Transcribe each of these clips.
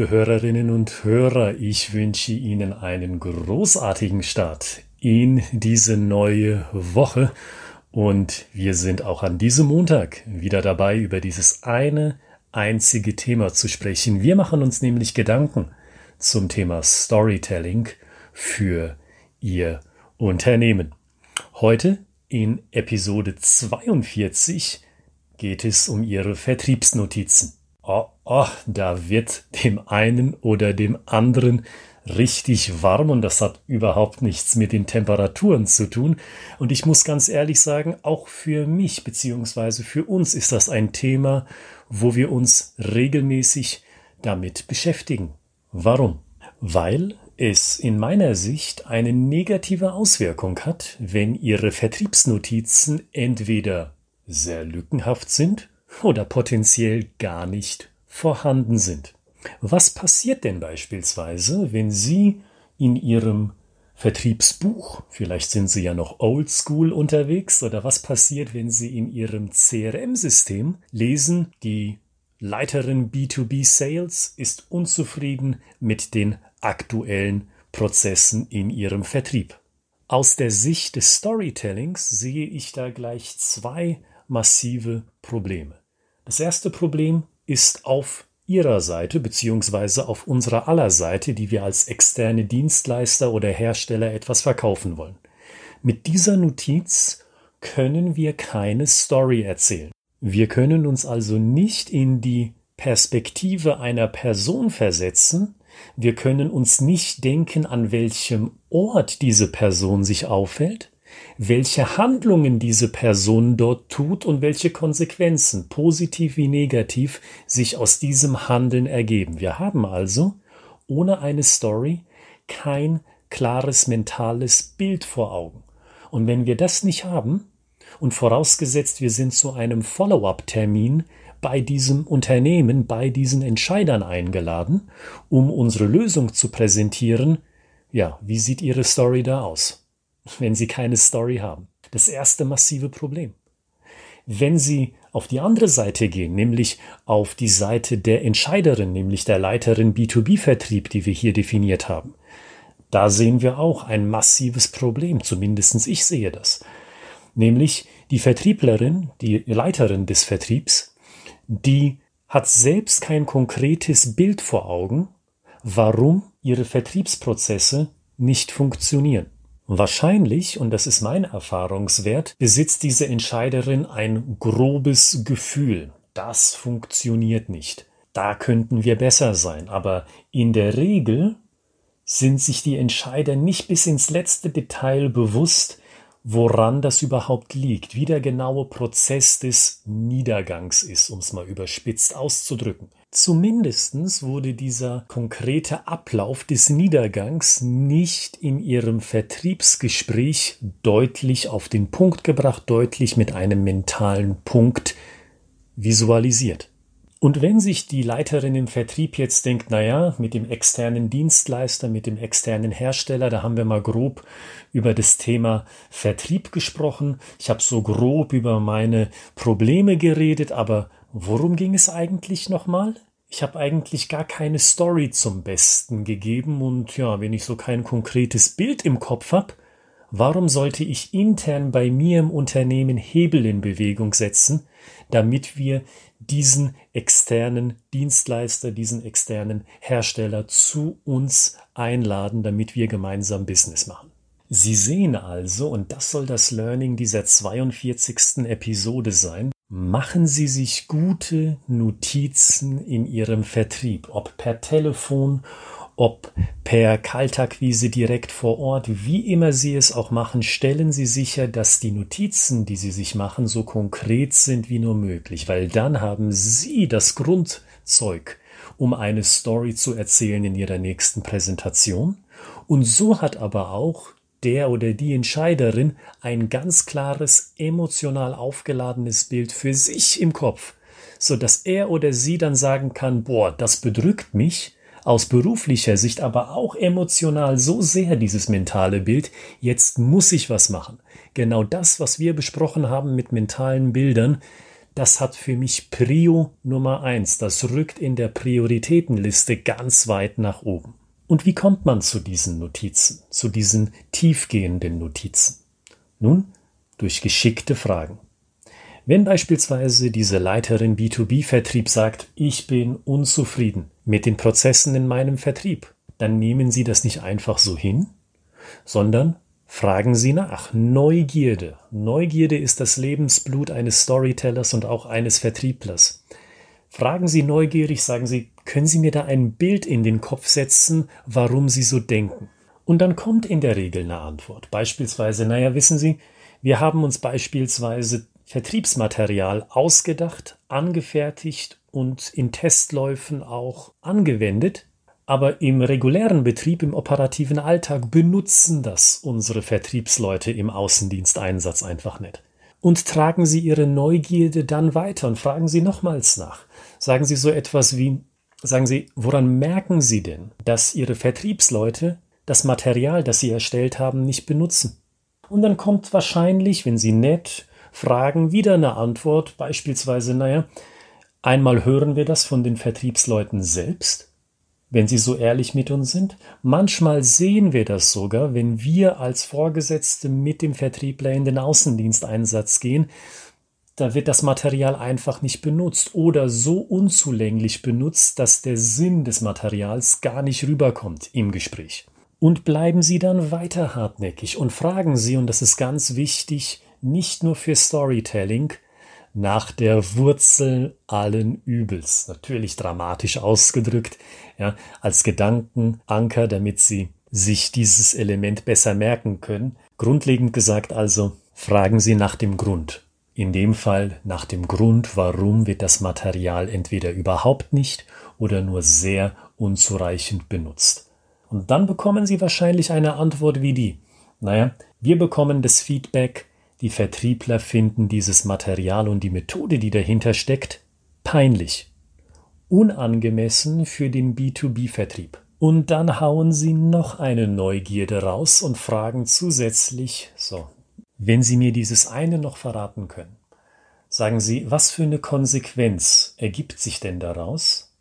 liebe Hörerinnen und Hörer, ich wünsche Ihnen einen großartigen Start in diese neue Woche und wir sind auch an diesem Montag wieder dabei, über dieses eine einzige Thema zu sprechen. Wir machen uns nämlich Gedanken zum Thema Storytelling für Ihr Unternehmen. Heute in Episode 42 geht es um Ihre Vertriebsnotizen. Oh, oh, da wird dem einen oder dem anderen richtig warm und das hat überhaupt nichts mit den Temperaturen zu tun. Und ich muss ganz ehrlich sagen, auch für mich beziehungsweise für uns ist das ein Thema, wo wir uns regelmäßig damit beschäftigen. Warum? Weil es in meiner Sicht eine negative Auswirkung hat, wenn Ihre Vertriebsnotizen entweder sehr lückenhaft sind oder potenziell gar nicht vorhanden sind. Was passiert denn beispielsweise, wenn Sie in Ihrem Vertriebsbuch, vielleicht sind Sie ja noch oldschool unterwegs, oder was passiert, wenn Sie in Ihrem CRM-System lesen, die Leiterin B2B Sales ist unzufrieden mit den aktuellen Prozessen in ihrem Vertrieb. Aus der Sicht des Storytellings sehe ich da gleich zwei massive Probleme. Das erste Problem ist auf Ihrer Seite beziehungsweise auf unserer aller Seite, die wir als externe Dienstleister oder Hersteller etwas verkaufen wollen. Mit dieser Notiz können wir keine Story erzählen. Wir können uns also nicht in die Perspektive einer Person versetzen, wir können uns nicht denken, an welchem Ort diese Person sich aufhält, welche Handlungen diese Person dort tut und welche Konsequenzen, positiv wie negativ, sich aus diesem Handeln ergeben. Wir haben also ohne eine Story kein klares mentales Bild vor Augen. Und wenn wir das nicht haben, und vorausgesetzt wir sind zu einem Follow-up-Termin bei diesem Unternehmen, bei diesen Entscheidern eingeladen, um unsere Lösung zu präsentieren. Ja, wie sieht Ihre Story da aus, wenn Sie keine Story haben? Das erste massive Problem. Wenn Sie auf die andere Seite gehen, nämlich auf die Seite der Entscheiderin, nämlich der Leiterin B2B-Vertrieb, die wir hier definiert haben, da sehen wir auch ein massives Problem, zumindestens ich sehe das. Nämlich die Vertrieblerin, die Leiterin des Vertriebs, die hat selbst kein konkretes Bild vor Augen, warum ihre Vertriebsprozesse nicht funktionieren. Wahrscheinlich, und das ist mein Erfahrungswert, besitzt diese Entscheiderin ein grobes Gefühl. Das funktioniert nicht. Da könnten wir besser sein. Aber in der Regel sind sich die Entscheider nicht bis ins letzte Detail bewusst, woran das überhaupt liegt, wie der genaue Prozess des Niedergangs ist, um es mal überspitzt auszudrücken. Zumindestens wurde dieser konkrete Ablauf des Niedergangs nicht in ihrem Vertriebsgespräch deutlich auf den Punkt gebracht, deutlich mit einem mentalen Punkt visualisiert. Und wenn sich die Leiterin im Vertrieb jetzt denkt, na ja, mit dem externen Dienstleister, mit dem externen Hersteller, da haben wir mal grob über das Thema Vertrieb gesprochen. Ich habe so grob über meine Probleme geredet, aber worum ging es eigentlich nochmal? Ich habe eigentlich gar keine Story zum Besten gegeben und ja, wenn ich so kein konkretes Bild im Kopf habe, warum sollte ich intern bei mir im Unternehmen Hebel in Bewegung setzen, damit wir diesen externen Dienstleister, diesen externen Hersteller zu uns einladen, damit wir gemeinsam Business machen. Sie sehen also, und das soll das Learning dieser 42. Episode sein, machen Sie sich gute Notizen in Ihrem Vertrieb, ob per Telefon ob per Kaltakquise direkt vor Ort, wie immer Sie es auch machen, stellen Sie sicher, dass die Notizen, die Sie sich machen, so konkret sind wie nur möglich, weil dann haben Sie das Grundzeug, um eine Story zu erzählen in Ihrer nächsten Präsentation. Und so hat aber auch der oder die Entscheiderin ein ganz klares, emotional aufgeladenes Bild für sich im Kopf, so dass er oder sie dann sagen kann, boah, das bedrückt mich, aus beruflicher Sicht, aber auch emotional so sehr dieses mentale Bild, jetzt muss ich was machen. Genau das, was wir besprochen haben mit mentalen Bildern, das hat für mich Prio Nummer eins. Das rückt in der Prioritätenliste ganz weit nach oben. Und wie kommt man zu diesen Notizen, zu diesen tiefgehenden Notizen? Nun, durch geschickte Fragen. Wenn beispielsweise diese Leiterin B2B-Vertrieb sagt, ich bin unzufrieden mit den Prozessen in meinem Vertrieb, dann nehmen Sie das nicht einfach so hin, sondern fragen Sie nach. Neugierde. Neugierde ist das Lebensblut eines Storytellers und auch eines Vertrieblers. Fragen Sie neugierig, sagen Sie, können Sie mir da ein Bild in den Kopf setzen, warum Sie so denken? Und dann kommt in der Regel eine Antwort. Beispielsweise, naja, wissen Sie, wir haben uns beispielsweise Vertriebsmaterial ausgedacht, angefertigt und in Testläufen auch angewendet, aber im regulären Betrieb, im operativen Alltag benutzen das unsere Vertriebsleute im Außendiensteinsatz einfach nicht. Und tragen Sie Ihre Neugierde dann weiter und fragen Sie nochmals nach. Sagen Sie so etwas wie, sagen Sie, woran merken Sie denn, dass Ihre Vertriebsleute das Material, das Sie erstellt haben, nicht benutzen? Und dann kommt wahrscheinlich, wenn Sie nett fragen, wieder eine Antwort, beispielsweise, naja, einmal hören wir das von den Vertriebsleuten selbst wenn sie so ehrlich mit uns sind. Manchmal sehen wir das sogar, wenn wir als Vorgesetzte mit dem Vertriebler in den Außendiensteinsatz gehen. Da wird das Material einfach nicht benutzt oder so unzulänglich benutzt, dass der Sinn des Materials gar nicht rüberkommt im Gespräch. Und bleiben Sie dann weiter hartnäckig und fragen Sie, und das ist ganz wichtig, nicht nur für Storytelling, nach der Wurzel allen Übels. Natürlich dramatisch ausgedrückt, ja, als Gedankenanker, damit Sie sich dieses Element besser merken können. Grundlegend gesagt also, fragen Sie nach dem Grund. In dem Fall nach dem Grund, warum wird das Material entweder überhaupt nicht oder nur sehr unzureichend benutzt. Und dann bekommen Sie wahrscheinlich eine Antwort wie die. Naja, wir bekommen das Feedback, die Vertriebler finden dieses Material und die Methode, die dahinter steckt, peinlich, unangemessen für den B2B-Vertrieb. Und dann hauen sie noch eine Neugierde raus und fragen zusätzlich, so, wenn Sie mir dieses eine noch verraten können, sagen Sie, was für eine Konsequenz ergibt sich denn daraus,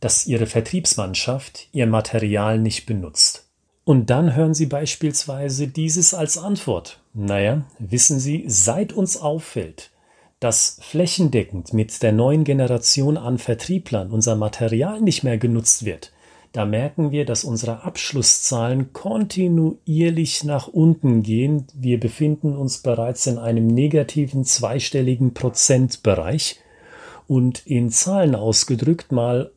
dass Ihre Vertriebsmannschaft Ihr Material nicht benutzt? Und dann hören Sie beispielsweise dieses als Antwort. Naja, wissen Sie, seit uns auffällt, dass flächendeckend mit der neuen Generation an Vertrieblern unser Material nicht mehr genutzt wird, da merken wir, dass unsere Abschlusszahlen kontinuierlich nach unten gehen. Wir befinden uns bereits in einem negativen zweistelligen Prozentbereich und in Zahlen ausgedrückt mal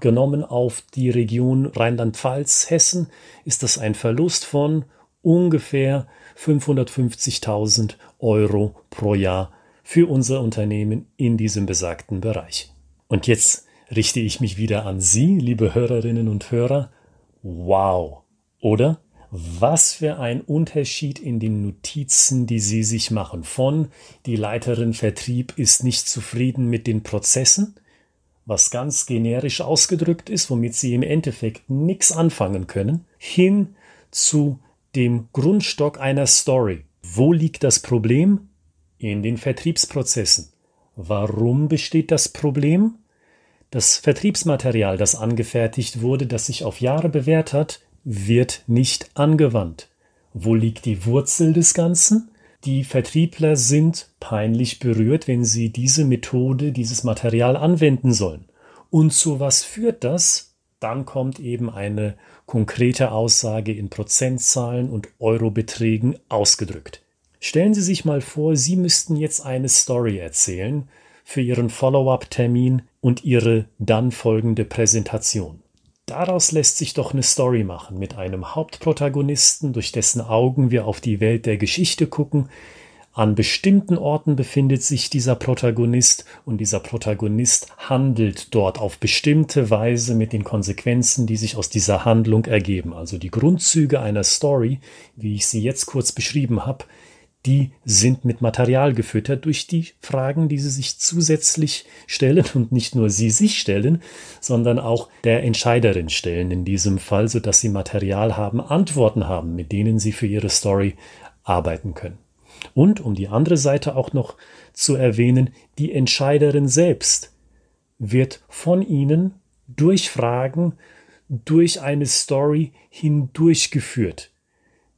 genommen auf die Region Rheinland-Pfalz, Hessen, ist das ein Verlust von ungefähr 550.000 Euro pro Jahr für unser Unternehmen in diesem besagten Bereich. Und jetzt richte ich mich wieder an Sie, liebe Hörerinnen und Hörer. Wow, oder? Was für ein Unterschied in den Notizen, die Sie sich machen. Von die Leiterin Vertrieb ist nicht zufrieden mit den Prozessen, was ganz generisch ausgedrückt ist, womit sie im Endeffekt nichts anfangen können, hin zu dem Grundstock einer Story. Wo liegt das Problem? In den Vertriebsprozessen. Warum besteht das Problem? Das Vertriebsmaterial, das angefertigt wurde, das sich auf Jahre bewährt hat, wird nicht angewandt. Wo liegt die Wurzel des Ganzen? Die Vertriebler sind peinlich berührt, wenn sie diese Methode, dieses Material anwenden sollen. Und zu was führt das? Dann kommt eben eine konkrete Aussage in Prozentzahlen und Eurobeträgen ausgedrückt. Stellen Sie sich mal vor, Sie müssten jetzt eine Story erzählen für Ihren Follow-up-Termin und Ihre dann folgende Präsentation. Daraus lässt sich doch eine Story machen mit einem Hauptprotagonisten, durch dessen Augen wir auf die Welt der Geschichte gucken. An bestimmten Orten befindet sich dieser Protagonist und dieser Protagonist handelt dort auf bestimmte Weise mit den Konsequenzen, die sich aus dieser Handlung ergeben. Also die Grundzüge einer Story, wie ich sie jetzt kurz beschrieben habe, die sind mit Material gefüttert durch die Fragen, die sie sich zusätzlich stellen und nicht nur sie sich stellen, sondern auch der Entscheiderin stellen in diesem Fall, sodass sie Material haben, Antworten haben, mit denen sie für ihre Story arbeiten können. Und um die andere Seite auch noch zu erwähnen, die Entscheiderin selbst wird von Ihnen durch Fragen, durch eine Story hindurchgeführt.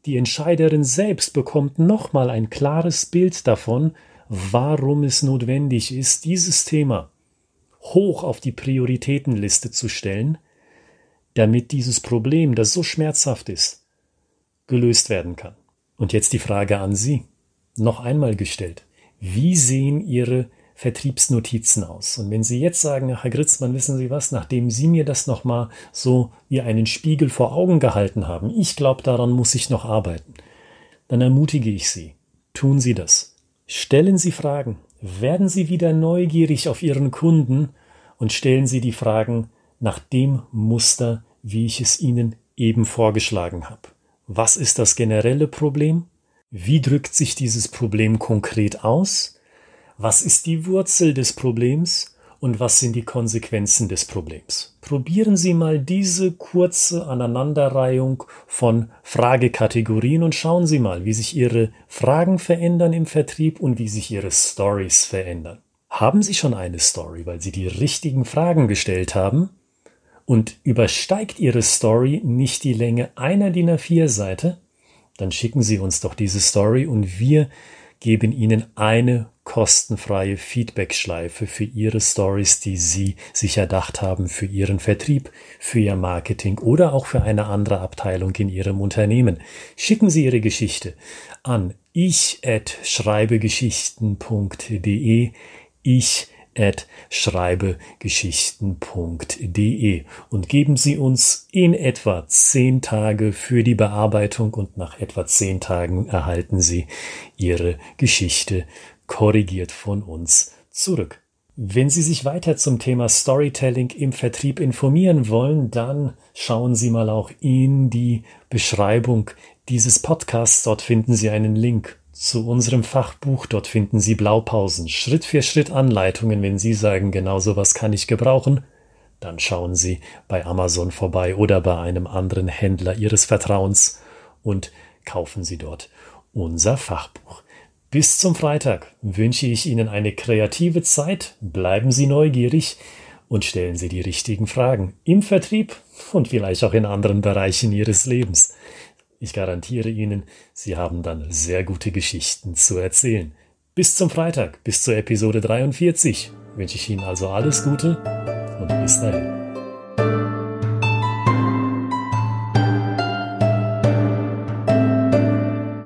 Die Entscheiderin selbst bekommt nochmal ein klares Bild davon, warum es notwendig ist, dieses Thema hoch auf die Prioritätenliste zu stellen, damit dieses Problem, das so schmerzhaft ist, gelöst werden kann. Und jetzt die Frage an Sie, noch einmal gestellt. Wie sehen Ihre Vertriebsnotizen aus? Und wenn Sie jetzt sagen, Herr Gritzmann, wissen Sie was, nachdem Sie mir das nochmal so wie einen Spiegel vor Augen gehalten haben, ich glaube, daran muss ich noch arbeiten, dann ermutige ich Sie, tun Sie das. Stellen Sie Fragen, werden Sie wieder neugierig auf Ihren Kunden und stellen Sie die Fragen nach dem Muster, wie ich es Ihnen eben vorgeschlagen habe. Was ist das generelle Problem? Wie drückt sich dieses Problem konkret aus? Was ist die Wurzel des Problems? Und was sind die Konsequenzen des Problems? Probieren Sie mal diese kurze Aneinanderreihung von Fragekategorien und schauen Sie mal, wie sich Ihre Fragen verändern im Vertrieb und wie sich Ihre Stories verändern. Haben Sie schon eine Story, weil Sie die richtigen Fragen gestellt haben? und übersteigt Ihre Story nicht die Länge einer DIN A4 Seite, dann schicken Sie uns doch diese Story und wir geben Ihnen eine kostenfreie Feedback-Schleife für Ihre Stories, die Sie sich erdacht haben für Ihren Vertrieb, für Ihr Marketing oder auch für eine andere Abteilung in Ihrem Unternehmen. Schicken Sie Ihre Geschichte an ich@schreibegeschichten.de ich at schreibegeschichten.de und geben Sie uns in etwa zehn Tage für die Bearbeitung und nach etwa zehn Tagen erhalten Sie Ihre Geschichte korrigiert von uns zurück. Wenn Sie sich weiter zum Thema Storytelling im Vertrieb informieren wollen, dann schauen Sie mal auch in die Beschreibung dieses Podcasts. Dort finden Sie einen Link zu unserem Fachbuch. Dort finden Sie Blaupausen, Schritt für Schritt Anleitungen. Wenn Sie sagen, genau sowas kann ich gebrauchen, dann schauen Sie bei Amazon vorbei oder bei einem anderen Händler Ihres Vertrauens und kaufen Sie dort unser Fachbuch. Bis zum Freitag wünsche ich Ihnen eine kreative Zeit, bleiben Sie neugierig und stellen Sie die richtigen Fragen im Vertrieb und vielleicht auch in anderen Bereichen Ihres Lebens. Ich garantiere Ihnen, Sie haben dann sehr gute Geschichten zu erzählen. Bis zum Freitag, bis zur Episode 43 wünsche ich Ihnen also alles Gute und bis dahin.